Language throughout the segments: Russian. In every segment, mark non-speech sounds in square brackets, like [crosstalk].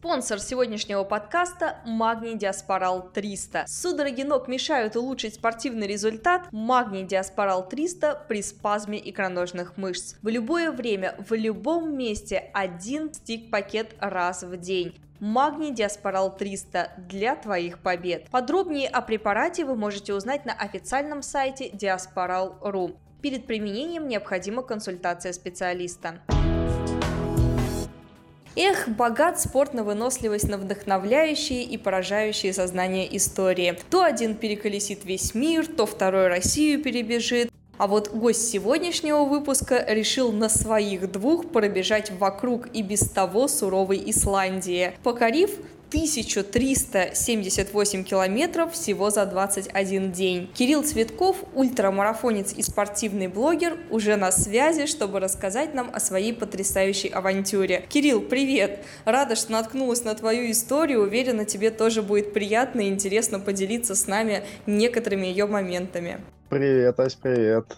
Спонсор сегодняшнего подкаста – Магний Диаспорал 300. Судороги ног мешают улучшить спортивный результат? Магний Диаспорал 300 при спазме икроножных мышц. В любое время, в любом месте один стик-пакет раз в день. Магний Диаспорал 300 для твоих побед. Подробнее о препарате вы можете узнать на официальном сайте diasporal.ru. Перед применением необходима консультация специалиста. Эх, богат спорт на выносливость, на вдохновляющие и поражающие сознание истории. То один переколесит весь мир, то второй Россию перебежит. А вот гость сегодняшнего выпуска решил на своих двух пробежать вокруг и без того суровой Исландии, покорив 1378 километров всего за 21 день. Кирилл Цветков, ультрамарафонец и спортивный блогер, уже на связи, чтобы рассказать нам о своей потрясающей авантюре. Кирилл, привет! Рада, что наткнулась на твою историю. Уверена, тебе тоже будет приятно и интересно поделиться с нами некоторыми ее моментами. Привет, Ась, привет.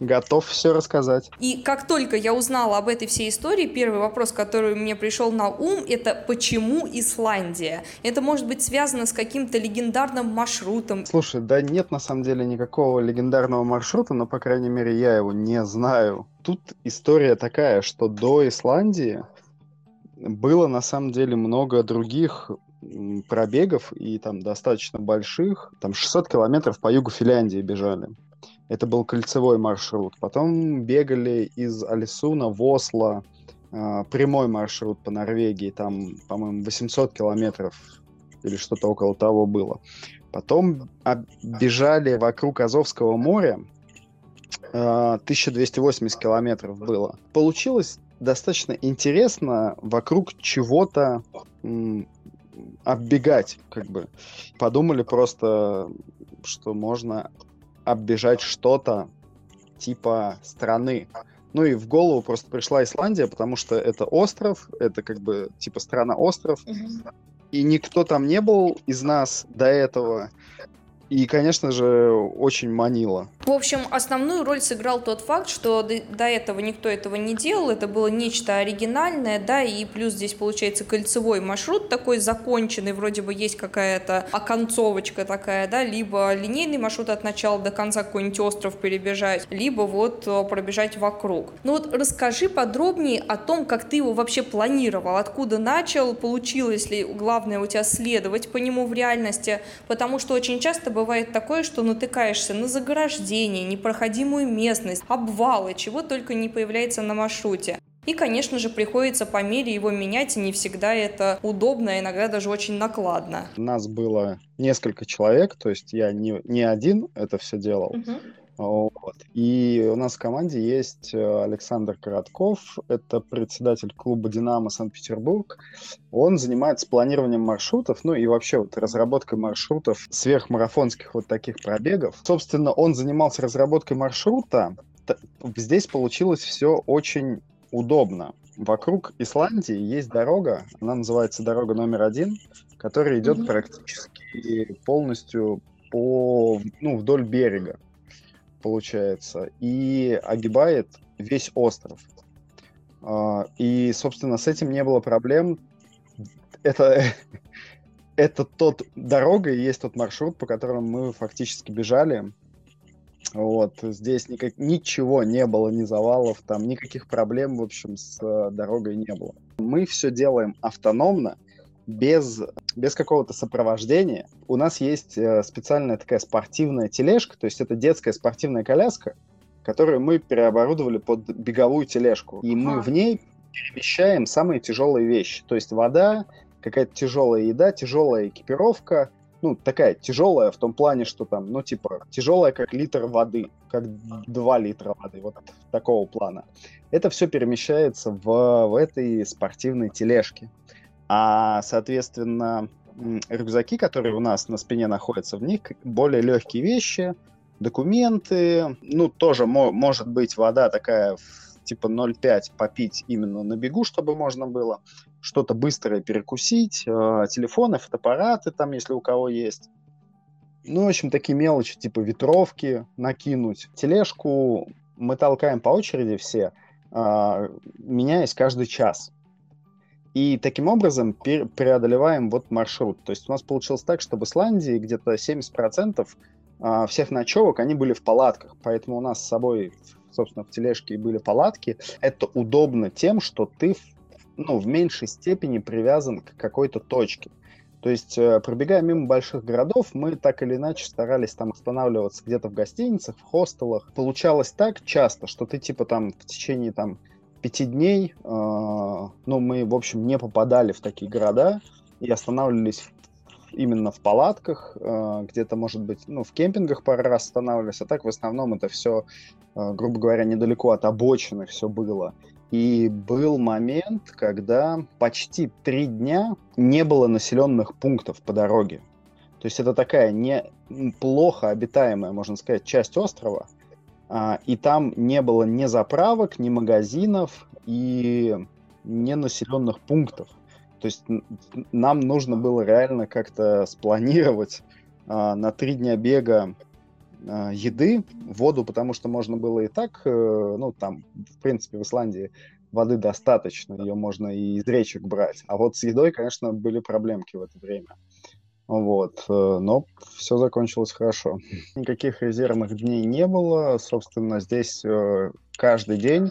Готов все рассказать. И как только я узнала об этой всей истории, первый вопрос, который мне пришел на ум, это почему Исландия? Это может быть связано с каким-то легендарным маршрутом? Слушай, да нет на самом деле никакого легендарного маршрута, но, по крайней мере, я его не знаю. Тут история такая, что до Исландии было на самом деле много других пробегов и там достаточно больших. Там 600 километров по югу Финляндии бежали. Это был кольцевой маршрут. Потом бегали из Алисуна в Осло, э, прямой маршрут по Норвегии, там, по-моему, 800 километров или что-то около того было. Потом бежали вокруг Азовского моря, э, 1280 километров было. Получилось достаточно интересно вокруг чего-то оббегать, как бы. Подумали просто, что можно оббежать что-то типа страны. Ну и в голову просто пришла Исландия, потому что это остров, это как бы типа страна-остров. Угу. И никто там не был из нас до этого. И, конечно же, очень манило. В общем, основную роль сыграл тот факт, что до, этого никто этого не делал, это было нечто оригинальное, да, и плюс здесь получается кольцевой маршрут такой законченный, вроде бы есть какая-то оконцовочка такая, да, либо линейный маршрут от начала до конца какой-нибудь остров перебежать, либо вот э, пробежать вокруг. Ну вот расскажи подробнее о том, как ты его вообще планировал, откуда начал, получилось ли, главное, у тебя следовать по нему в реальности, потому что очень часто бывает такое, что натыкаешься на заграждение, непроходимую местность, обвалы, чего только не появляется на маршруте. И, конечно же, приходится по мере его менять, и не всегда это удобно, а иногда даже очень накладно. Нас было несколько человек, то есть я не, не один это все делал. Угу. Вот. И у нас в команде есть э, Александр Коротков, это председатель клуба «Динамо Санкт-Петербург». Он занимается планированием маршрутов, ну и вообще вот разработкой маршрутов сверхмарафонских вот таких пробегов. Собственно, он занимался разработкой маршрута. Здесь получилось все очень удобно. Вокруг Исландии есть дорога, она называется дорога номер один, которая идет mm-hmm. практически полностью по, ну, вдоль берега получается, и огибает весь остров. А, и, собственно, с этим не было проблем. Это, [laughs] это тот дорога и есть тот маршрут, по которому мы фактически бежали. Вот, здесь никак, ничего не было, ни завалов, там никаких проблем, в общем, с э, дорогой не было. Мы все делаем автономно, без, без какого-то сопровождения. У нас есть э, специальная такая спортивная тележка, то есть это детская спортивная коляска, которую мы переоборудовали под беговую тележку. И мы в ней перемещаем самые тяжелые вещи. То есть вода, какая-то тяжелая еда, тяжелая экипировка, ну, такая тяжелая в том плане, что там, ну, типа, тяжелая, как литр воды, как 2 литра воды, вот такого плана. Это все перемещается в, в этой спортивной тележке. А, соответственно, рюкзаки, которые у нас на спине находятся, в них более легкие вещи, документы, ну, тоже мо- может быть вода такая типа 0,5 попить именно на бегу, чтобы можно было что-то быстрое перекусить, э, телефоны, фотоаппараты там, если у кого есть. Ну, в общем, такие мелочи, типа ветровки накинуть. Тележку мы толкаем по очереди все, э, меняясь каждый час. И таким образом преодолеваем вот маршрут. То есть у нас получилось так, что в Исландии где-то 70% а, всех ночевок, они были в палатках. Поэтому у нас с собой, собственно, в тележке были палатки. Это удобно тем, что ты ну, в меньшей степени привязан к какой-то точке. То есть, э, пробегая мимо больших городов, мы так или иначе старались там останавливаться где-то в гостиницах, в хостелах. Получалось так часто, что ты типа там в течение там пяти дней, э, ну, мы, в общем, не попадали в такие города и останавливались именно в палатках, э, где-то, может быть, ну, в кемпингах пару раз останавливались, а так в основном это все, э, грубо говоря, недалеко от обочины все было. И был момент, когда почти три дня не было населенных пунктов по дороге. То есть это такая не плохо обитаемая, можно сказать, часть острова, и там не было ни заправок, ни магазинов и не населенных пунктов. То есть нам нужно было реально как-то спланировать а, на три дня бега а, еды, воду, потому что можно было и так, э, ну там, в принципе, в Исландии воды достаточно, ее можно и из речек брать. А вот с едой, конечно, были проблемки в это время. Вот, э, но все закончилось хорошо. [laughs] Никаких резервных дней не было. Собственно, здесь э, каждый день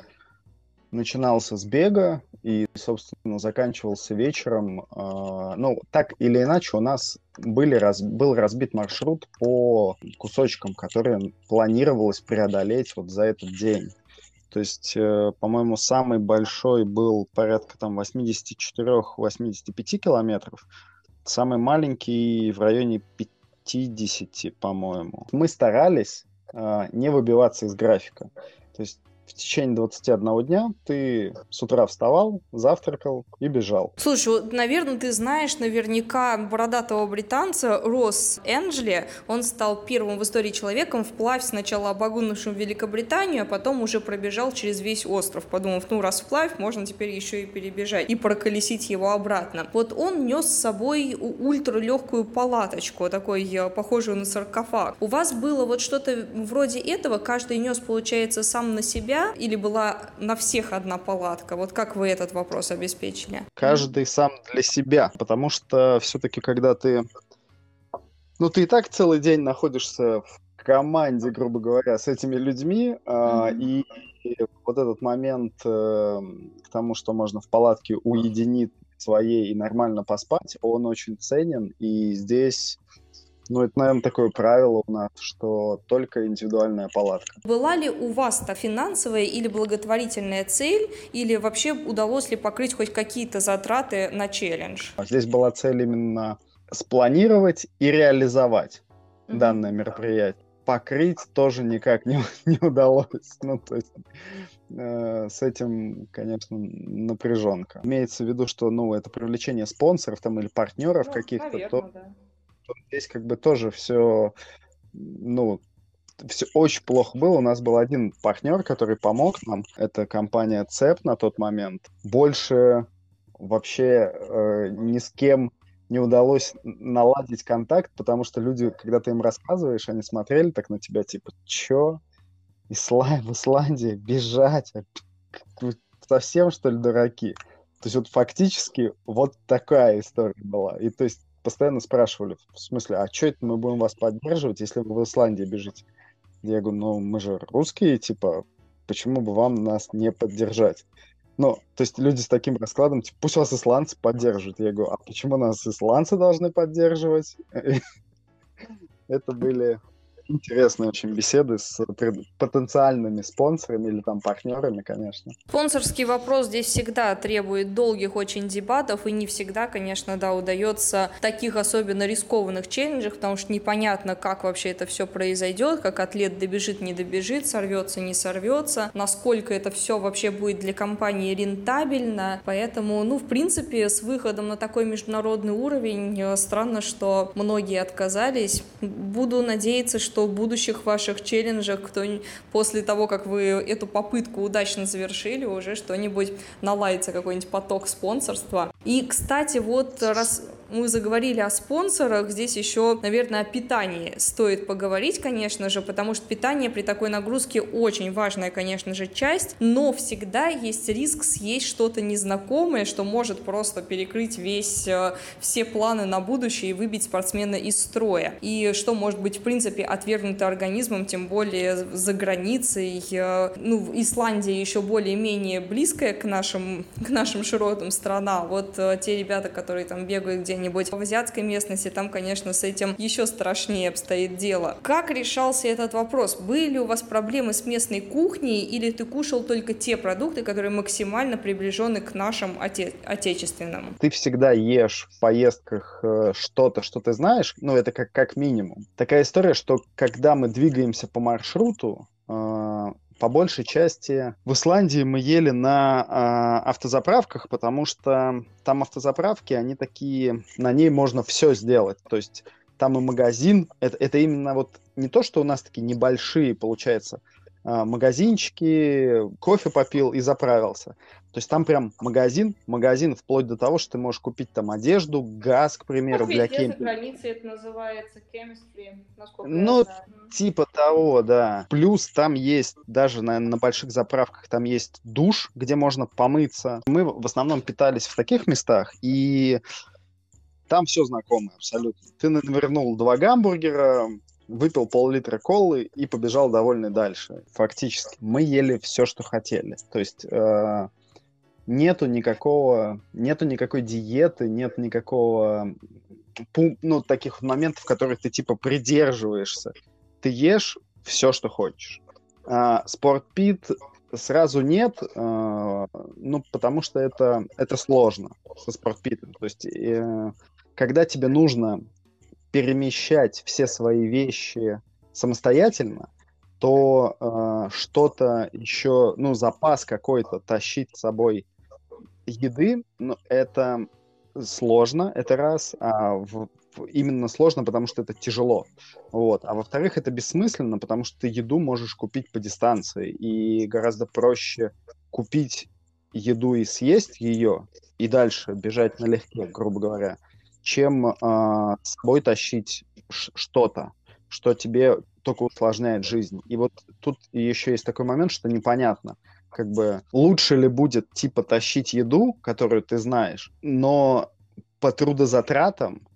начинался с бега и, собственно, заканчивался вечером. Э, ну, так или иначе, у нас были раз, был разбит маршрут по кусочкам, которые планировалось преодолеть вот за этот день. То есть, по-моему, самый большой был порядка там 84-85 километров, самый маленький в районе 50, по-моему. Мы старались э, не выбиваться из графика. То есть в течение 21 дня ты с утра вставал, завтракал и бежал. Слушай, вот, наверное, ты знаешь наверняка бородатого британца Росс Энджли. Он стал первым в истории человеком вплавь сначала обогнувшим Великобританию, а потом уже пробежал через весь остров, подумав, ну раз вплавь, можно теперь еще и перебежать и проколесить его обратно. Вот он нес с собой ультралегкую палаточку, такой э, похожую на саркофаг. У вас было вот что-то вроде этого, каждый нес, получается, сам на себя или была на всех одна палатка? Вот как вы этот вопрос обеспечили? Каждый сам для себя, потому что все-таки, когда ты... Ну, ты и так целый день находишься в команде, грубо говоря, с этими людьми, mm-hmm. и, и вот этот момент э, к тому, что можно в палатке уединить своей и нормально поспать, он очень ценен, и здесь ну, это, наверное, такое правило у нас, что только индивидуальная палатка. Была ли у вас-то финансовая или благотворительная цель, или вообще удалось ли покрыть хоть какие-то затраты на челлендж? А здесь была цель именно спланировать и реализовать mm-hmm. данное мероприятие. Покрыть тоже никак не, [laughs] не удалось. Ну, то есть э, с этим, конечно, напряженка. Имеется в виду, что ну, это привлечение спонсоров там, или партнеров ну, каких-то, наверное, то, да здесь как бы тоже все, ну, все очень плохо было. У нас был один партнер, который помог нам. Это компания ЦЕП на тот момент. Больше вообще э, ни с кем не удалось наладить контакт, потому что люди, когда ты им рассказываешь, они смотрели так на тебя, типа, чё? Исла... В Исландии бежать? Вы совсем, что ли, дураки? То есть вот фактически вот такая история была. И то есть постоянно спрашивали, в смысле, а что это мы будем вас поддерживать, если вы в Исландии бежите? Я говорю, ну мы же русские, типа, почему бы вам нас не поддержать? Ну, то есть люди с таким раскладом, типа, пусть вас исландцы поддерживают. Я говорю, а почему нас исландцы должны поддерживать? [laughs] Это были интересные очень беседы с потенциальными спонсорами или там партнерами, конечно. Спонсорский вопрос здесь всегда требует долгих очень дебатов, и не всегда, конечно, да, удается таких особенно рискованных челленджах, потому что непонятно, как вообще это все произойдет, как атлет добежит, не добежит, сорвется, не сорвется, насколько это все вообще будет для компании рентабельно. Поэтому, ну, в принципе, с выходом на такой международный уровень э, странно, что многие отказались. Буду надеяться, что что в будущих ваших челленджах кто после того, как вы эту попытку удачно завершили, уже что-нибудь наладится, какой-нибудь поток спонсорства. И, кстати, вот раз мы заговорили о спонсорах, здесь еще, наверное, о питании стоит поговорить, конечно же, потому что питание при такой нагрузке очень важная, конечно же, часть, но всегда есть риск съесть что-то незнакомое, что может просто перекрыть весь, э, все планы на будущее и выбить спортсмена из строя. И что может быть, в принципе, отвергнуто организмом, тем более за границей. Э, ну, Исландия еще более-менее близкая к нашим, к нашим широтам страна. Вот э, те ребята, которые там бегают где где-нибудь в азиатской местности, там, конечно, с этим еще страшнее обстоит дело. Как решался этот вопрос? Были у вас проблемы с местной кухней или ты кушал только те продукты, которые максимально приближены к нашим оте- отечественным? Ты всегда ешь в поездках э, что-то, что ты знаешь, ну, это как, как минимум. Такая история, что когда мы двигаемся по маршруту, э, по большей части в Исландии мы ели на э, автозаправках, потому что там автозаправки, они такие, на ней можно все сделать. То есть там и магазин, это, это именно вот не то, что у нас такие небольшие, получается, магазинчики, кофе попил и заправился. То есть там прям магазин, магазин вплоть до того, что ты можешь купить там одежду, газ, к примеру, для кемпинга. за границей это называется chemistry, Ну, типа того, да. Плюс там есть, даже на, на больших заправках, там есть душ, где можно помыться. Мы в основном питались в таких местах, и там все знакомое абсолютно. Ты навернул два гамбургера, выпил пол-литра колы и побежал довольный дальше. Фактически. Мы ели все, что хотели. То есть э, нету никакого, нету никакой диеты, нет никакого, ну, таких моментов, в которых ты, типа, придерживаешься. Ты ешь все, что хочешь. А, спортпит сразу нет, э, ну, потому что это, это сложно со спортпитом. То есть, э, когда тебе нужно перемещать все свои вещи самостоятельно, то э, что-то еще, ну, запас какой-то тащить с собой еды, ну, это сложно, это раз, а в, в, именно сложно, потому что это тяжело, вот, а во-вторых, это бессмысленно, потому что ты еду можешь купить по дистанции, и гораздо проще купить еду и съесть ее, и дальше бежать налегке, грубо говоря, чем э, с собой тащить что-то, что тебе только усложняет жизнь. И вот тут еще есть такой момент, что непонятно, как бы лучше ли будет типа тащить еду, которую ты знаешь, но по трудозатратам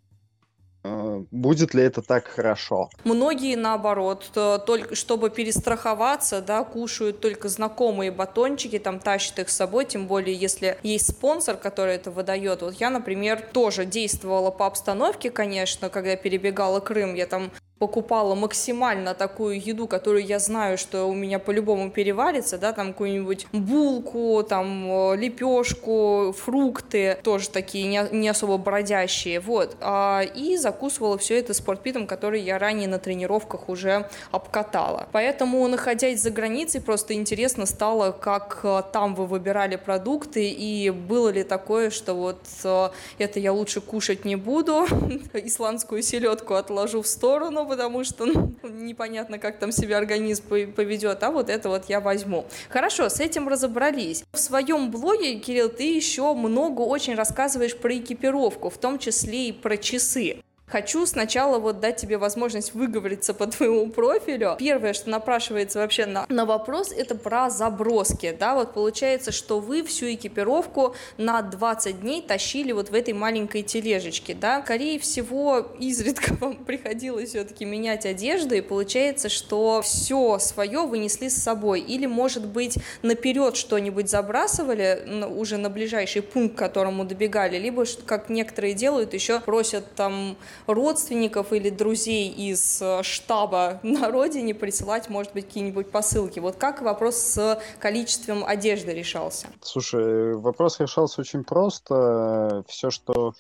будет ли это так хорошо? Многие, наоборот, только чтобы перестраховаться, да, кушают только знакомые батончики, там тащат их с собой, тем более, если есть спонсор, который это выдает. Вот я, например, тоже действовала по обстановке, конечно, когда перебегала Крым, я там покупала максимально такую еду, которую я знаю, что у меня по-любому переварится, да, там какую-нибудь булку, там э, лепешку, фрукты, тоже такие не, не особо бродящие, вот, а, и закусывала все это спортпитом, который я ранее на тренировках уже обкатала. Поэтому, находясь за границей, просто интересно стало, как э, там вы выбирали продукты, и было ли такое, что вот э, это я лучше кушать не буду, [laughs] исландскую селедку отложу в сторону, потому что ну, непонятно, как там себя организм поведет, а вот это вот я возьму. Хорошо, с этим разобрались. В своем блоге, Кирилл, ты еще много очень рассказываешь про экипировку, в том числе и про часы. Хочу сначала вот дать тебе возможность выговориться по твоему профилю. Первое, что напрашивается вообще на, на вопрос, это про заброски, да, вот получается, что вы всю экипировку на 20 дней тащили вот в этой маленькой тележечке, да, скорее всего, изредка [laughs] вам приходилось все-таки менять одежду, и получается, что все свое вынесли с собой, или, может быть, наперед что-нибудь забрасывали уже на ближайший пункт, к которому добегали, либо, как некоторые делают, еще просят там родственников или друзей из э, штаба на родине присылать, может быть, какие-нибудь посылки. Вот как вопрос с количеством одежды решался? Слушай, вопрос решался очень просто. Все, что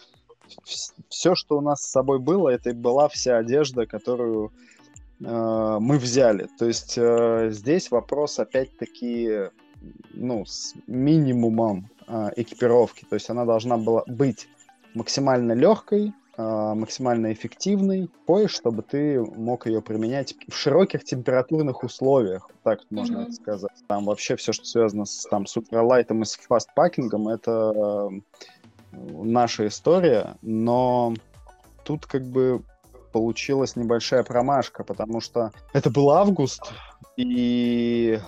все, что у нас с собой было, это была вся одежда, которую э, мы взяли. То есть э, здесь вопрос опять-таки ну, с минимумом э, экипировки. То есть она должна была быть максимально легкой, максимально эффективный пояс, чтобы ты мог ее применять в широких температурных условиях, так можно mm-hmm. это сказать. Там вообще все, что связано с, там, с ультралайтом и с фастпакингом, это э, наша история, но тут как бы получилась небольшая промашка, потому что это был август, и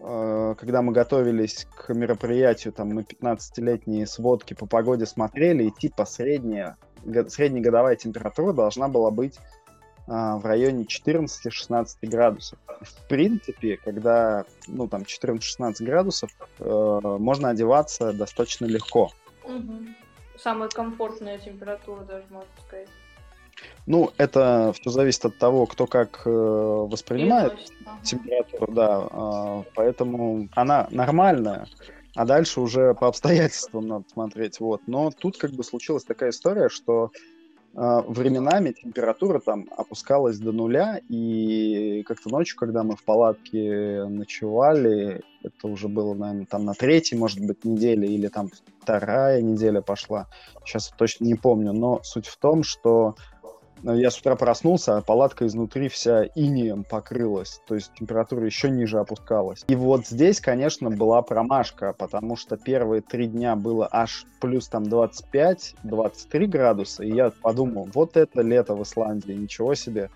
э, когда мы готовились к мероприятию, там мы 15-летние сводки по погоде смотрели, и типа средняя, среднегодовая температура должна была быть э, в районе 14-16 градусов. В принципе, когда ну, там 14-16 градусов, э, можно одеваться достаточно легко. Угу. Самая комфортная температура даже, можно сказать. Ну, это все зависит от того, кто как э, воспринимает температуру, да. Э, поэтому она нормальная, а дальше уже по обстоятельствам надо смотреть. Вот. Но тут как бы случилась такая история, что э, временами температура там опускалась до нуля, и как-то ночью, когда мы в палатке ночевали, это уже было, наверное, там на третьей, может быть, неделе, или там вторая неделя пошла, сейчас точно не помню, но суть в том, что я с утра проснулся, а палатка изнутри вся инеем покрылась, то есть температура еще ниже опускалась. И вот здесь, конечно, была промашка, потому что первые три дня было аж плюс там 25-23 градуса, и я подумал, вот это лето в Исландии, ничего себе,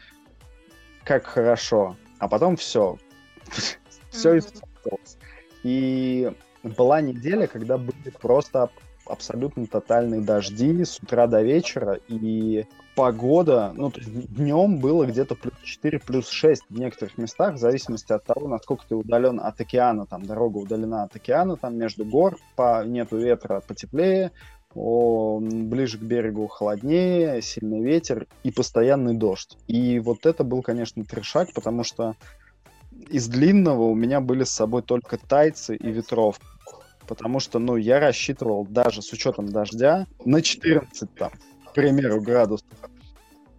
как хорошо. А потом все, [laughs] все испортилось. И была неделя, когда были просто абсолютно тотальные дожди с утра до вечера, и погода, ну, то есть днем было где-то плюс 4, плюс 6 в некоторых местах, в зависимости от того, насколько ты удален от океана, там дорога удалена от океана, там между гор, по, нету ветра, потеплее, о, ближе к берегу холоднее, сильный ветер и постоянный дождь. И вот это был, конечно, трешак, потому что из длинного у меня были с собой только тайцы и ветров. Потому что, ну, я рассчитывал даже с учетом дождя на 14 там, примеру, градусов.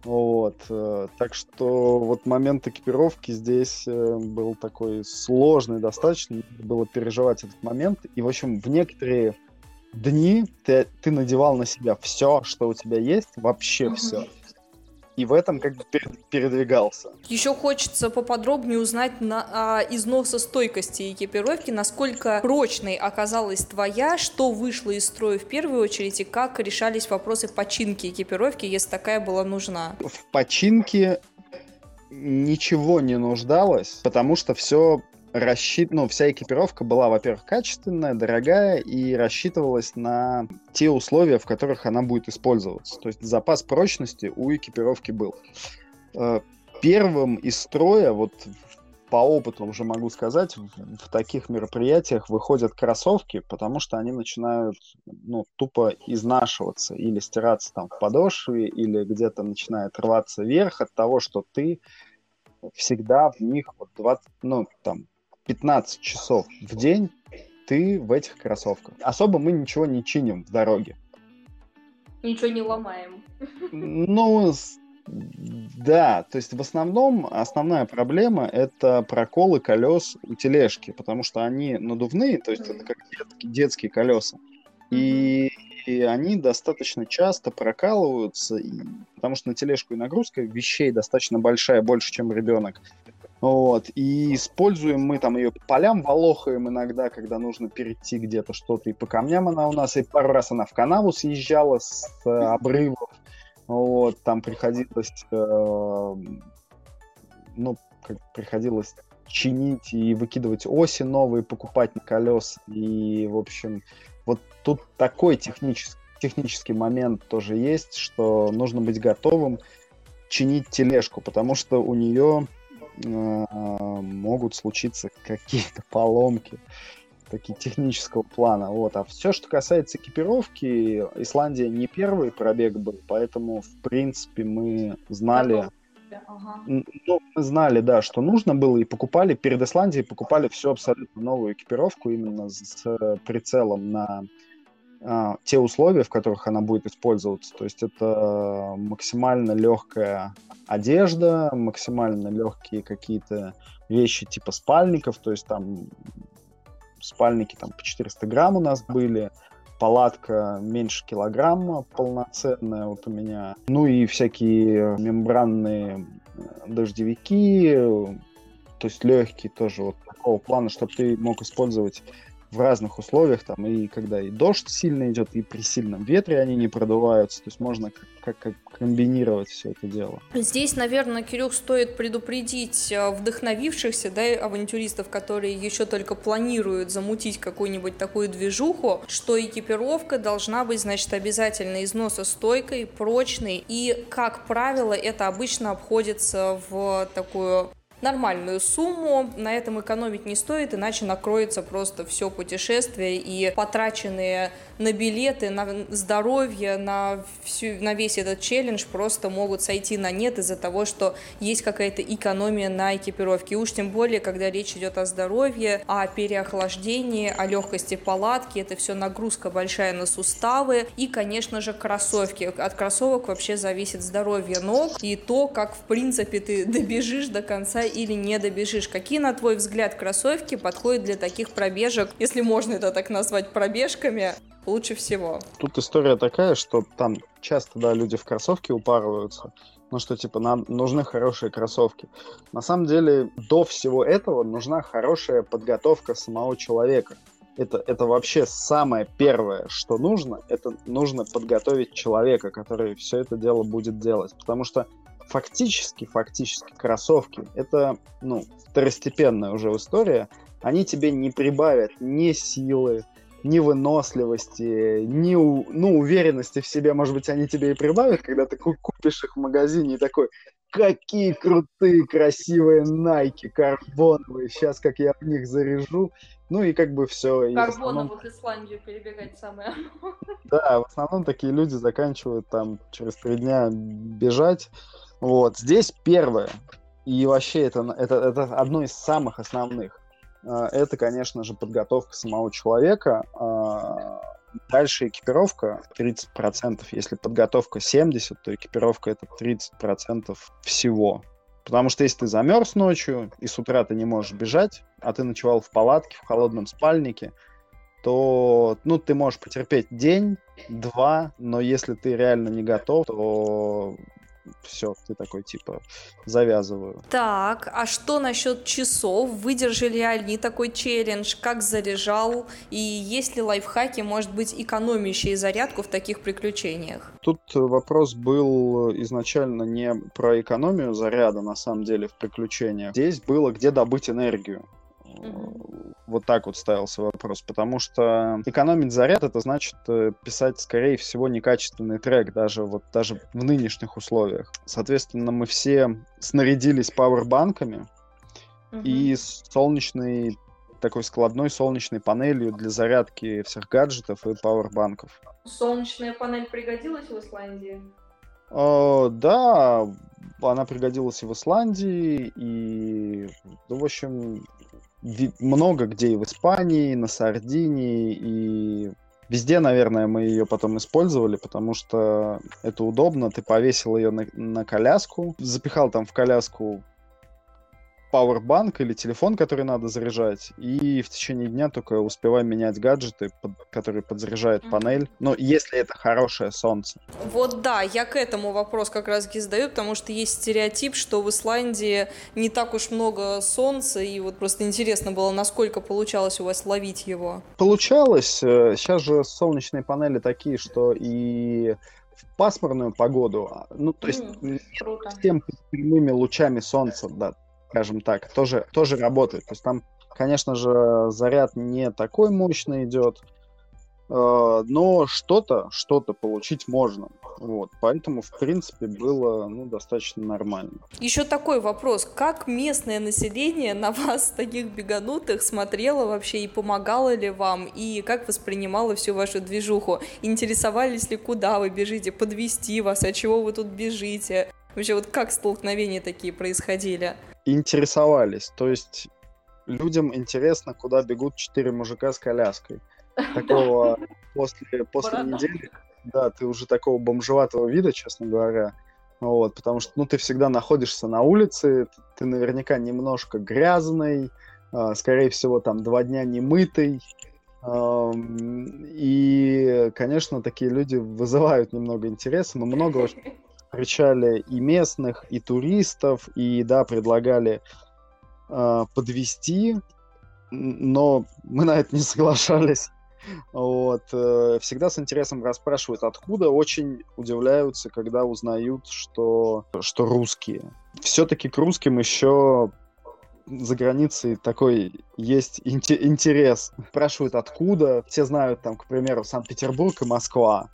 Вот, э, так что вот момент экипировки здесь э, был такой сложный достаточно, было переживать этот момент. И, в общем, в некоторые дни ты, ты надевал на себя все, что у тебя есть, вообще mm-hmm. все и в этом как бы передвигался. Еще хочется поподробнее узнать на, о износостойкости экипировки, насколько прочной оказалась твоя, что вышло из строя в первую очередь, и как решались вопросы починки экипировки, если такая была нужна. В починке ничего не нуждалось, потому что все рассчит... ну, вся экипировка была, во-первых, качественная, дорогая и рассчитывалась на те условия, в которых она будет использоваться. То есть запас прочности у экипировки был. Э, первым из строя, вот по опыту уже могу сказать, в, в таких мероприятиях выходят кроссовки, потому что они начинают ну, тупо изнашиваться или стираться там в подошве, или где-то начинает рваться вверх от того, что ты всегда в них вот 20, ну, там, 15 часов в день ты в этих кроссовках. Особо мы ничего не чиним в дороге. Ничего не ломаем. Ну, да, то есть в основном основная проблема это проколы колес у тележки, потому что они надувные, то есть mm-hmm. это как детские, детские колеса. И, и они достаточно часто прокалываются, и, потому что на тележку и нагрузка вещей достаточно большая, больше, чем ребенок. Вот. И используем мы там ее по полям волохаем иногда, когда нужно перейти где-то что-то. И по камням она у нас, и пару раз она в канаву съезжала с э, обрывов. Вот, там приходилось, э, ну, как приходилось чинить и выкидывать оси новые, покупать на колес. И, в общем, вот тут такой технический, технический момент тоже есть, что нужно быть готовым чинить тележку, потому что у нее могут случиться какие-то поломки такие технического плана. Вот. А все, что касается экипировки, Исландия не первый пробег был, поэтому, в принципе, мы знали... Ага. Ну, мы знали, да, что нужно было, и покупали, перед Исландией покупали всю абсолютно новую экипировку именно с прицелом на те условия, в которых она будет использоваться. То есть это максимально легкая одежда, максимально легкие какие-то вещи типа спальников, то есть там спальники там по 400 грамм у нас были, палатка меньше килограмма полноценная вот у меня. Ну и всякие мембранные дождевики, то есть легкие тоже вот такого плана, чтобы ты мог использовать в разных условиях, там, и когда и дождь сильно идет, и при сильном ветре они не продуваются, то есть можно как, как, комбинировать все это дело. Здесь, наверное, Кирюх, стоит предупредить э, вдохновившихся, да, авантюристов, которые еще только планируют замутить какую-нибудь такую движуху, что экипировка должна быть, значит, обязательно износостойкой, прочной, и, как правило, это обычно обходится в такую нормальную сумму. На этом экономить не стоит, иначе накроется просто все путешествие и потраченные на билеты, на здоровье, на, всю, на весь этот челлендж просто могут сойти на нет из-за того, что есть какая-то экономия на экипировке. И уж тем более, когда речь идет о здоровье, о переохлаждении, о легкости палатки, это все нагрузка большая на суставы и, конечно же, кроссовки. От кроссовок вообще зависит здоровье ног и то, как, в принципе, ты добежишь до конца или не добежишь. Какие, на твой взгляд, кроссовки подходят для таких пробежек, если можно это так назвать пробежками, лучше всего? Тут история такая, что там часто, да, люди в кроссовке упарываются, ну что, типа, нам нужны хорошие кроссовки. На самом деле, до всего этого нужна хорошая подготовка самого человека. Это, это вообще самое первое, что нужно, это нужно подготовить человека, который все это дело будет делать. Потому что фактически, фактически кроссовки это, ну, второстепенная уже история. Они тебе не прибавят ни силы, ни выносливости, ни ну, уверенности в себе, может быть, они тебе и прибавят, когда ты купишь их в магазине и такой, какие крутые, красивые Nike карбоновые, сейчас как я в них заряжу. Ну и как бы все. Карбоновых основном... Исландию перебегать самое. Да, в основном такие люди заканчивают там через три дня бежать. Вот, здесь первое, и вообще это, это, это одно из самых основных, а, это, конечно же, подготовка самого человека. А, дальше экипировка 30%. Если подготовка 70%, то экипировка это 30% всего. Потому что если ты замерз ночью, и с утра ты не можешь бежать, а ты ночевал в палатке, в холодном спальнике, то ну, ты можешь потерпеть день, два, но если ты реально не готов, то все, ты такой, типа, завязываю. Так, а что насчет часов? Выдержали ли они такой челлендж? Как заряжал? И есть ли лайфхаки, может быть, экономящие зарядку в таких приключениях? Тут вопрос был изначально не про экономию заряда, на самом деле, в приключениях. Здесь было, где добыть энергию. Вот так вот ставился вопрос, потому что экономить заряд это значит э, писать, скорее всего, некачественный трек, даже вот даже в нынешних условиях. Соответственно, мы все снарядились пауэрбанками угу. и солнечной такой складной солнечной панелью для зарядки всех гаджетов и пауэрбанков. Солнечная панель пригодилась в Исландии? О, да, она пригодилась и в Исландии, и, ну, в общем, много где и в Испании, и на Сардинии, и везде, наверное, мы ее потом использовали, потому что это удобно. Ты повесил ее на, на коляску, запихал там в коляску пауэрбанк или телефон, который надо заряжать, и в течение дня только успеваем менять гаджеты, под, которые подзаряжают mm-hmm. панель. Но если это хорошее солнце. Вот да, я к этому вопрос как раз таки задаю, потому что есть стереотип, что в Исландии не так уж много солнца, и вот просто интересно было, насколько получалось у вас ловить его. Получалось. Сейчас э, же солнечные панели такие, что и в пасмурную погоду, а, ну, то есть mm, всем прямыми лучами солнца, да, скажем так, тоже, тоже работает. То есть там, конечно же, заряд не такой мощный идет, э, но что-то, что-то получить можно. Вот, поэтому, в принципе, было ну, достаточно нормально. Еще такой вопрос. Как местное население на вас, таких беганутых, смотрело вообще и помогало ли вам, и как воспринимало всю вашу движуху? Интересовались ли, куда вы бежите, подвести вас, от чего вы тут бежите? Вообще, вот как столкновения такие происходили? Интересовались. То есть людям интересно, куда бегут четыре мужика с коляской. [laughs] Такого после, после недели, да, ты уже такого бомжеватого вида, честно говоря. Вот, потому что, ну, ты всегда находишься на улице, ты наверняка немножко грязный, а, скорее всего, там два дня не мытый, И, конечно, такие люди вызывают немного интереса. Мы много [laughs] встречали и местных, и туристов, и, да, предлагали э, подвести, но мы на это не соглашались. Вот. Э, всегда с интересом расспрашивают, откуда. Очень удивляются, когда узнают, что, что русские. Все-таки к русским еще за границей такой есть интерес. Спрашивают, откуда. Все знают, там, к примеру, Санкт-Петербург и Москва.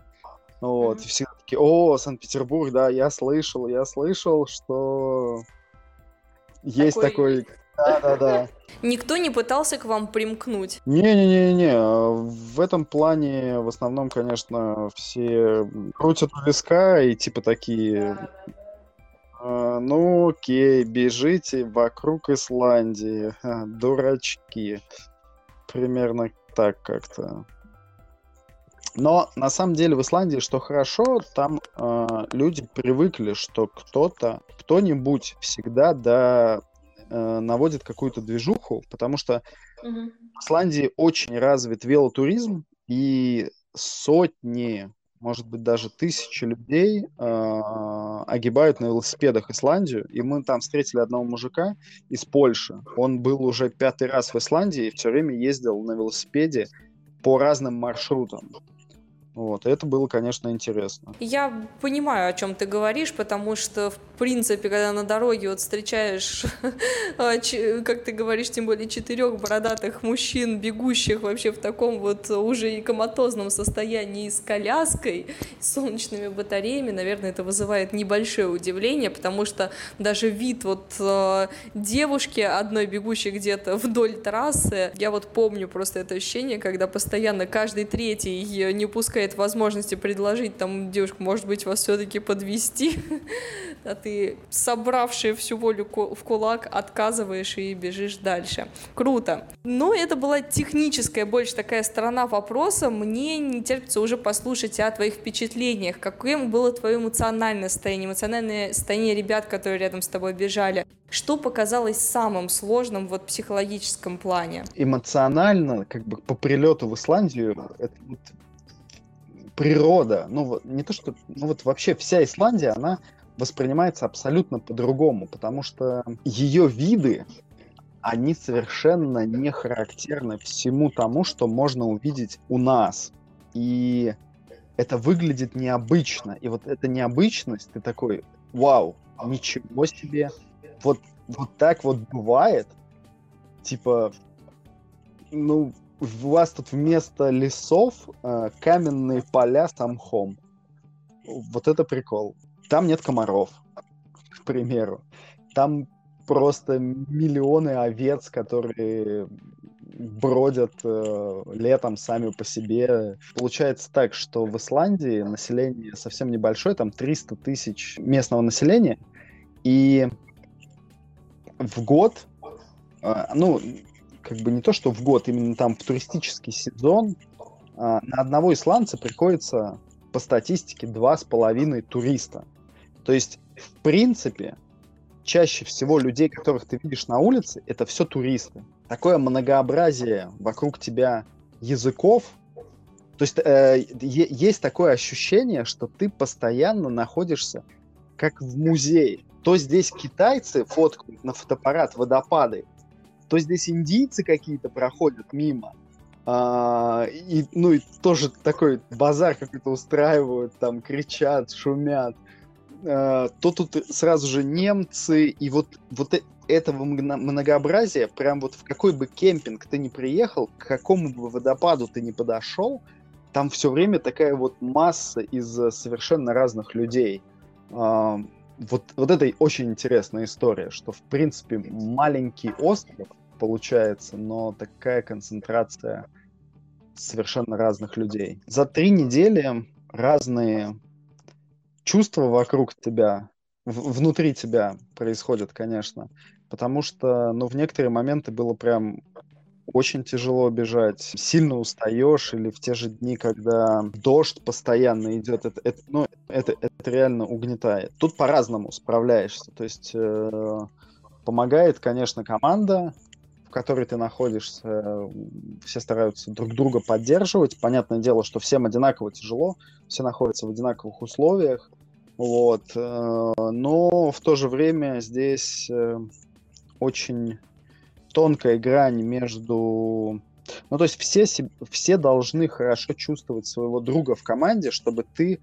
Вот, mm-hmm. и все такие, о, Санкт-Петербург, да, я слышал, я слышал, что есть такой... [laughs] Да-да-да. [laughs] Никто не пытался к вам примкнуть? Не-не-не-не, в этом плане в основном, конечно, все крутят у виска и типа такие... А, ну окей, бежите вокруг Исландии, дурачки. Примерно так как-то. Но на самом деле в Исландии, что хорошо, там э, люди привыкли, что кто-то, кто-нибудь всегда да, э, наводит какую-то движуху, потому что угу. в Исландии очень развит велотуризм, и сотни, может быть, даже тысячи людей э, огибают на велосипедах Исландию. И мы там встретили одного мужика из Польши. Он был уже пятый раз в Исландии и все время ездил на велосипеде по разным маршрутам. Вот, это было, конечно, интересно. Я понимаю, о чем ты говоришь, потому что, в принципе, когда на дороге вот встречаешь, [laughs] а, как ты говоришь, тем более четырех бородатых мужчин, бегущих вообще в таком вот уже и коматозном состоянии с коляской, с солнечными батареями, наверное, это вызывает небольшое удивление, потому что даже вид вот а, девушки одной бегущей где-то вдоль трассы, я вот помню просто это ощущение, когда постоянно каждый третий не пускает нет возможности предложить там девушку, может быть, вас все-таки подвести, [laughs] а ты, собравший всю волю в кулак, отказываешь и бежишь дальше. Круто. Но это была техническая больше такая сторона вопроса. Мне не терпится уже послушать о твоих впечатлениях. Каким было твое эмоциональное состояние, эмоциональное состояние ребят, которые рядом с тобой бежали? Что показалось самым сложным вот в психологическом плане? Эмоционально, как бы по прилету в Исландию, это вот природа, ну вот не то что, ну вот вообще вся Исландия, она воспринимается абсолютно по-другому, потому что ее виды, они совершенно не характерны всему тому, что можно увидеть у нас. И это выглядит необычно. И вот эта необычность, ты такой, вау, ничего себе. Вот, вот так вот бывает. Типа, ну, у вас тут вместо лесов э, каменные поля с мхом. Вот это прикол. Там нет комаров, к примеру. Там просто миллионы овец, которые бродят э, летом сами по себе. Получается так, что в Исландии население совсем небольшое, там 300 тысяч местного населения, и в год, э, ну, как бы не то, что в год, именно там в туристический сезон а, на одного исландца приходится по статистике два с половиной туриста. То есть, в принципе, чаще всего людей, которых ты видишь на улице, это все туристы. Такое многообразие вокруг тебя языков, то есть э, есть такое ощущение, что ты постоянно находишься как в музее. То здесь китайцы фоткают на фотоаппарат водопады, то здесь индийцы какие-то проходят мимо, а, и, ну, и тоже такой базар какой-то устраивают, там кричат, шумят. А, то тут сразу же немцы, и вот, вот э, этого многообразия, прям вот в какой бы кемпинг ты ни приехал, к какому бы водопаду ты ни подошел, там все время такая вот масса из совершенно разных людей. А, вот, вот это очень интересная история, что, в принципе, маленький остров, получается, но такая концентрация совершенно разных людей. За три недели разные чувства вокруг тебя, внутри тебя происходят, конечно. Потому что, ну, в некоторые моменты было прям очень тяжело бежать, сильно устаешь, или в те же дни, когда дождь постоянно идет, это, это, ну, это, это реально угнетает. Тут по-разному справляешься. То есть э, помогает, конечно, команда, которой ты находишься, все стараются друг друга поддерживать. Понятное дело, что всем одинаково тяжело, все находятся в одинаковых условиях. Вот. Э, но в то же время здесь э, очень тонкая грань между... Ну, то есть все, все должны хорошо чувствовать своего друга в команде, чтобы ты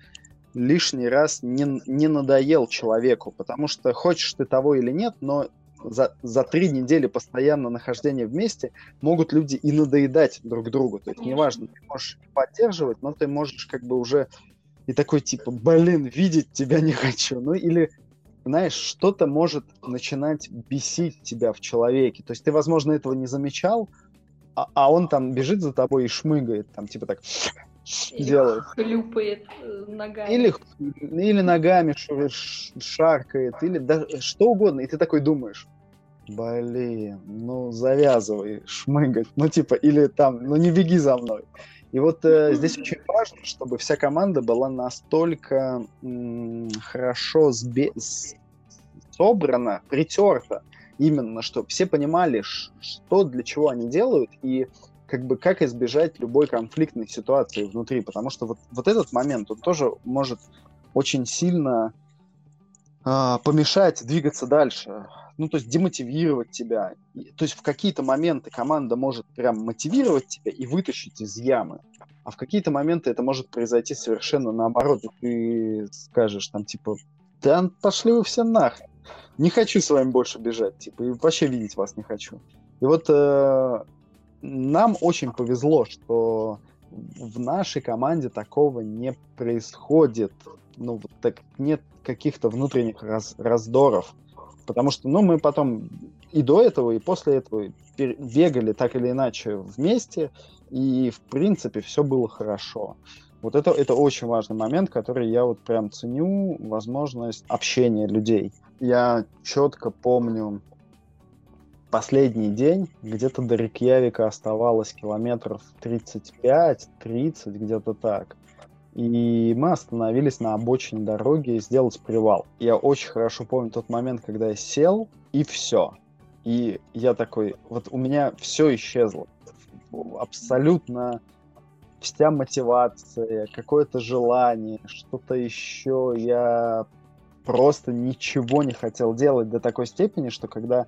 лишний раз не, не надоел человеку, потому что хочешь ты того или нет, но за, за три недели постоянно нахождения вместе могут люди и надоедать друг другу. То есть неважно, ты можешь поддерживать, но ты можешь как бы уже и такой типа, блин, видеть тебя не хочу. Ну или, знаешь, что-то может начинать бесить тебя в человеке. То есть ты, возможно, этого не замечал, а, а он там бежит за тобой и шмыгает, там типа так делает. Хлюпает э, ногами. Или, или ногами шаркает, или да, что угодно. И ты такой думаешь, блин, ну завязывай шмыгать. Ну типа, или там, ну не беги за мной. И вот э, здесь очень важно, чтобы вся команда была настолько м, хорошо сбе- собрана, притерта, именно, чтобы все понимали, что для чего они делают и как бы как избежать любой конфликтной ситуации внутри, потому что вот, вот этот момент, он тоже может очень сильно э, помешать двигаться дальше ну, то есть демотивировать тебя. То есть в какие-то моменты команда может прям мотивировать тебя и вытащить из ямы, а в какие-то моменты это может произойти совершенно наоборот. И ты скажешь там типа, да пошли вы все нахрен. Не хочу с вами больше бежать, типа, и вообще видеть вас не хочу. И вот э, нам очень повезло, что в нашей команде такого не происходит. Ну, вот так нет каких-то внутренних раз, раздоров. Потому что, ну, мы потом и до этого, и после этого бегали так или иначе вместе, и, в принципе, все было хорошо. Вот это, это очень важный момент, который я вот прям ценю, возможность общения людей. Я четко помню последний день, где-то до Рикьявика оставалось километров 35-30, где-то так. И мы остановились на обочине дороги сделать привал. Я очень хорошо помню тот момент, когда я сел, и все. И я такой, вот у меня все исчезло. Абсолютно вся мотивация, какое-то желание, что-то еще. Я просто ничего не хотел делать до такой степени, что когда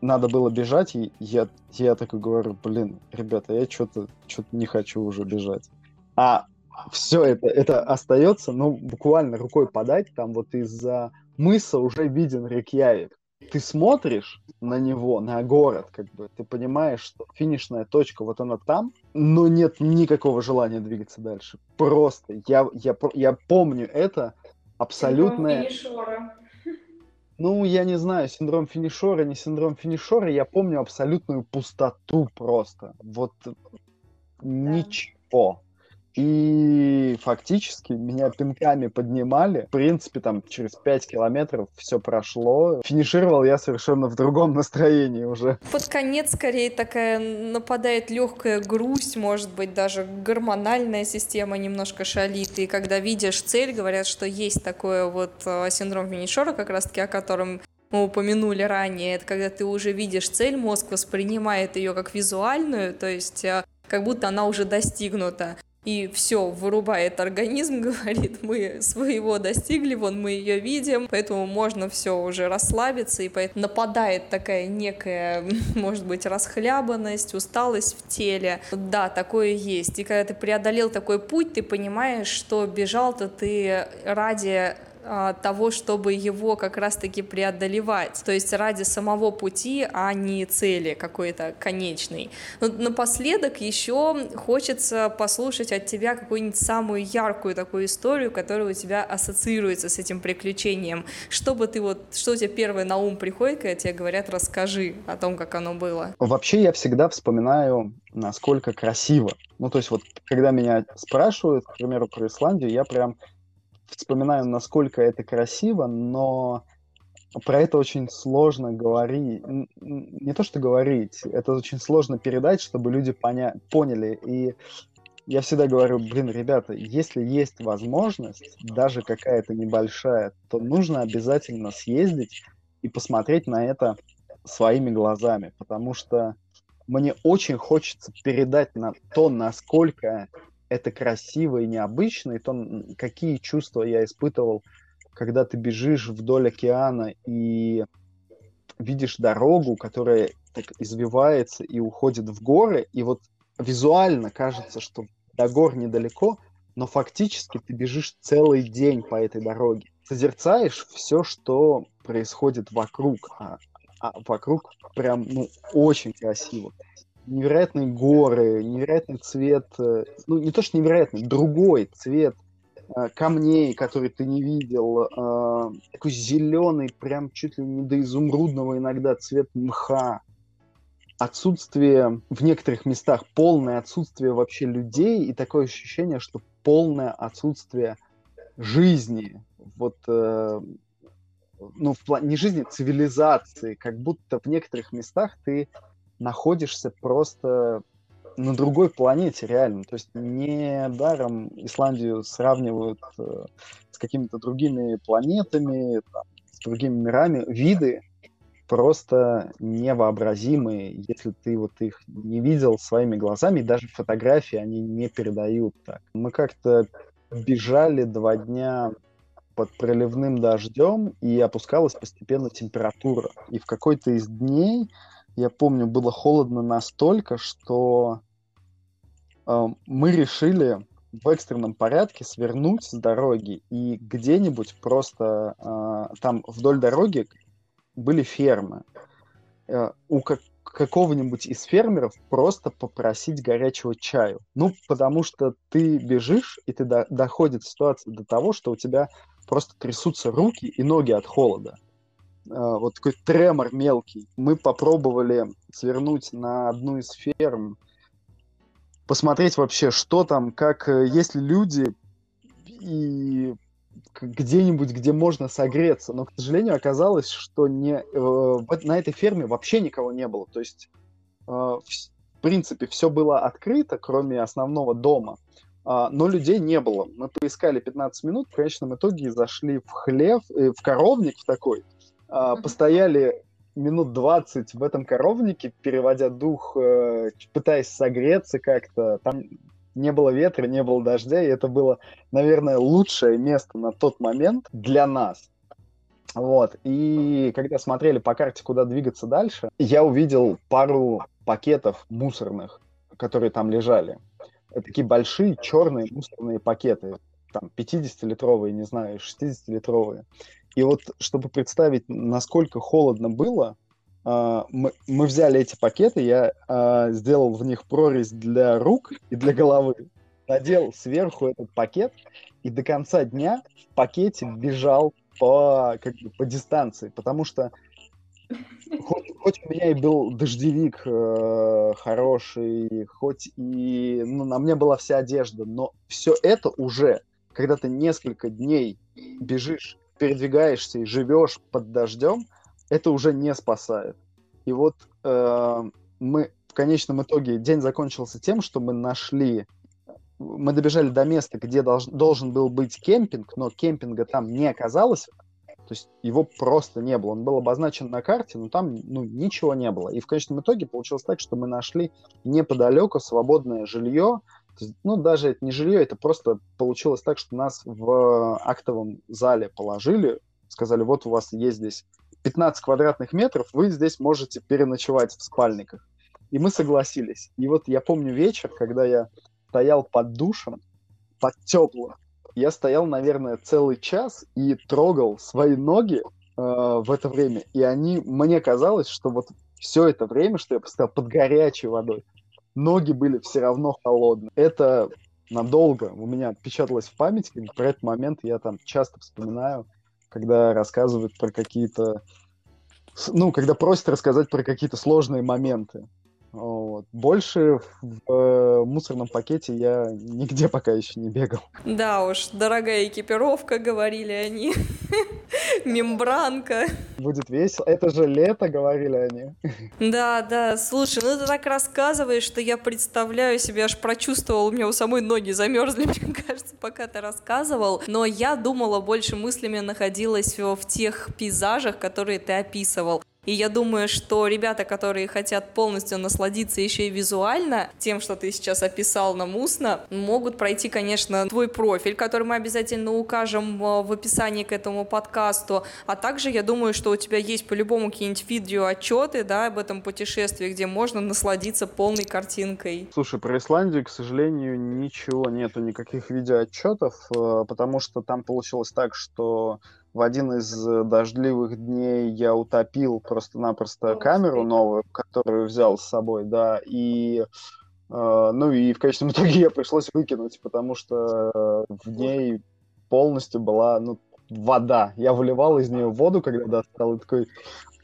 надо было бежать, и я, я такой говорю, блин, ребята, я что-то что не хочу уже бежать. А все это, это остается, ну, буквально рукой подать, там вот из-за мыса уже виден Рейкьявик. Ты смотришь на него, на город, как бы, ты понимаешь, что финишная точка вот она там, но нет никакого желания двигаться дальше. Просто, я, я, я помню это абсолютно... Ну, я не знаю, синдром финишора, не синдром финишора, я помню абсолютную пустоту просто. Вот да. ничего. И фактически меня пинками поднимали. В принципе, там через 5 километров все прошло. Финишировал я совершенно в другом настроении уже. Под конец скорее такая нападает легкая грусть, может быть, даже гормональная система немножко шалит. И когда видишь цель, говорят, что есть такое вот э, синдром финишера, как раз-таки о котором мы упомянули ранее, это когда ты уже видишь цель, мозг воспринимает ее как визуальную, то есть э, как будто она уже достигнута и все, вырубает организм, [laughs] говорит, мы своего достигли, вон мы ее видим, поэтому можно все уже расслабиться, и поэтому нападает такая некая, [laughs] может быть, расхлябанность, усталость в теле. Да, такое есть. И когда ты преодолел такой путь, ты понимаешь, что бежал-то ты ради а, того, чтобы его как раз-таки преодолевать, то есть ради самого пути, а не цели какой-то конечной. Но напоследок еще хочется послушать от тебя какую-нибудь самую яркую такую историю, которая у тебя ассоциируется с этим приключением. Что бы ты вот, что у тебя первое на ум приходит, когда тебе говорят, расскажи о том, как оно было? Вообще я всегда вспоминаю, насколько красиво. Ну, то есть вот, когда меня спрашивают, к примеру, про Исландию, я прям вспоминаю, насколько это красиво, но про это очень сложно говорить. Не то, что говорить, это очень сложно передать, чтобы люди поня... поняли. И я всегда говорю, блин, ребята, если есть возможность, даже какая-то небольшая, то нужно обязательно съездить и посмотреть на это своими глазами, потому что мне очень хочется передать на то, насколько это красиво и необычно, и то, какие чувства я испытывал, когда ты бежишь вдоль океана и видишь дорогу, которая так извивается и уходит в горы, и вот визуально кажется, что до гор недалеко, но фактически ты бежишь целый день по этой дороге. Созерцаешь все, что происходит вокруг, а, а вокруг прям ну, очень красиво. Невероятные горы, невероятный цвет, э, ну не то что невероятный, другой цвет э, камней, которые ты не видел, э, такой зеленый, прям чуть ли не до изумрудного иногда цвет мха, отсутствие в некоторых местах, полное отсутствие вообще людей и такое ощущение, что полное отсутствие жизни. Вот, ну, в плане не жизни, цивилизации. Как будто в некоторых местах ты находишься просто на другой планете, реально. То есть не даром Исландию сравнивают э, с какими-то другими планетами, там, с другими мирами. Виды просто невообразимые, если ты вот их не видел своими глазами, даже фотографии они не передают так. Мы как-то бежали два дня под проливным дождем, и опускалась постепенно температура. И в какой-то из дней, я помню, было холодно настолько, что э, мы решили в экстренном порядке свернуть с дороги и где-нибудь просто э, там вдоль дороги были фермы. Э, у как какого-нибудь из фермеров просто попросить горячего чаю. Ну, потому что ты бежишь, и ты до доходит ситуация до того, что у тебя просто трясутся руки и ноги от холода. Uh, вот такой тремор мелкий. Мы попробовали свернуть на одну из ферм, посмотреть вообще, что там, как, э, есть ли люди, и где-нибудь, где можно согреться. Но, к сожалению, оказалось, что не, э, на этой ферме вообще никого не было. То есть, э, в, в принципе, все было открыто, кроме основного дома. Uh, но людей не было. Мы поискали 15 минут, в конечном итоге зашли в хлев, э, в коровник в такой, uh, постояли минут 20 в этом коровнике, переводя дух, э, пытаясь согреться как-то. Там не было ветра, не было дождя, и это было, наверное, лучшее место на тот момент для нас. Вот. И когда смотрели по карте, куда двигаться дальше, я увидел пару пакетов мусорных, которые там лежали. Такие большие черные мусорные пакеты, там 50-литровые, не знаю, 60-литровые. И вот, чтобы представить, насколько холодно было, а, мы, взяли эти пакеты, я а, сделал в них прорезь для рук и для головы, надел сверху этот пакет и до конца дня в пакете бежал по, как бы, по дистанции, потому что хоть, хоть у меня и был дождевик э, хороший, хоть и ну, на мне была вся одежда, но все это уже, когда ты несколько дней бежишь, передвигаешься и живешь под дождем, это уже не спасает. И вот э, мы в конечном итоге день закончился тем, что мы нашли, мы добежали до места, где долж, должен был быть кемпинг, но кемпинга там не оказалось. То есть его просто не было. Он был обозначен на карте, но там ну, ничего не было. И в конечном итоге получилось так, что мы нашли неподалеку свободное жилье. Есть, ну, даже это не жилье, это просто получилось так, что нас в актовом зале положили, сказали, вот у вас есть здесь 15 квадратных метров, вы здесь можете переночевать в спальниках. И мы согласились. И вот я помню вечер, когда я стоял под душем, под тепло. Я стоял, наверное, целый час и трогал свои ноги э, в это время. И они, мне казалось, что вот все это время, что я постоял под горячей водой, ноги были все равно холодные. Это надолго у меня отпечаталось в памяти. Про этот момент я там часто вспоминаю когда рассказывают про какие-то... Ну, когда просят рассказать про какие-то сложные моменты. Вот. Больше в э, мусорном пакете я нигде [laughs] пока еще не бегал. Да уж, дорогая экипировка, говорили они. [laughs] Мембранка. Будет весело. Это же лето, говорили они. Да, да. Слушай, ну ты так рассказываешь, что я представляю себе, аж прочувствовал, у меня у самой ноги замерзли, [laughs] мне кажется, пока ты рассказывал. Но я думала, больше мыслями находилась в тех пейзажах, которые ты описывал. И я думаю, что ребята, которые хотят полностью насладиться еще и визуально тем, что ты сейчас описал нам устно, могут пройти, конечно, твой профиль, который мы обязательно укажем э, в описании к этому подкасту. А также я думаю, что у тебя есть по-любому какие-нибудь видеоотчеты да, об этом путешествии, где можно насладиться полной картинкой. Слушай, про Исландию, к сожалению, ничего нету, никаких видеоотчетов, э, потому что там получилось так, что в один из дождливых дней я утопил просто-напросто камеру новую, которую взял с собой, да, и э, ну и в конечном [laughs] итоге я пришлось выкинуть, потому что э, в ней полностью была ну, вода. Я выливал из нее воду, когда достал, и такой,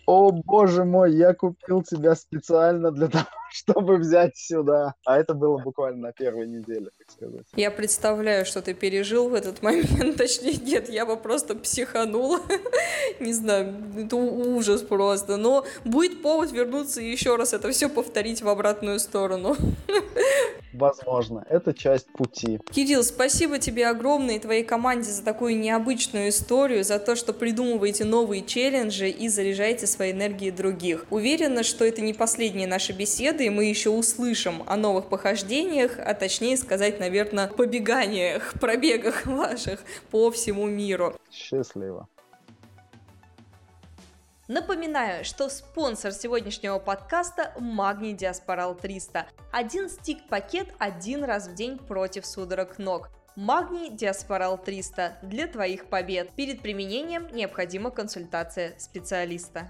о боже мой, я купил тебя специально для того, [laughs] чтобы взять сюда. А это было буквально на первой неделе, так сказать. Я представляю, что ты пережил в этот момент. [laughs] Точнее, нет, я бы просто психанула. [laughs] Не знаю, это ужас просто. Но будет повод вернуться и еще раз это все повторить в обратную сторону. Возможно, это часть пути. Кирилл, спасибо тебе огромное и твоей команде за такую необычную историю, за то, что придумываете новые челленджи и заряжаете своей энергией других. Уверена, что это не последняя наша беседа, и мы еще услышим о новых похождениях, а точнее сказать, наверное, побеганиях, [laughs] пробегах ваших по всему миру. Счастливо. Напоминаю, что спонсор сегодняшнего подкаста – Магний Диаспорал 300. Один стик-пакет один раз в день против судорог ног. Магний Диаспорал 300 для твоих побед. Перед применением необходима консультация специалиста.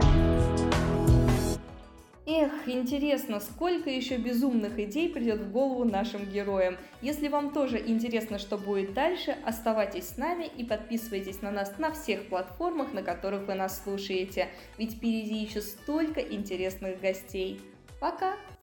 Эх, интересно, сколько еще безумных идей придет в голову нашим героям. Если вам тоже интересно, что будет дальше, оставайтесь с нами и подписывайтесь на нас на всех платформах, на которых вы нас слушаете. Ведь впереди еще столько интересных гостей. Пока!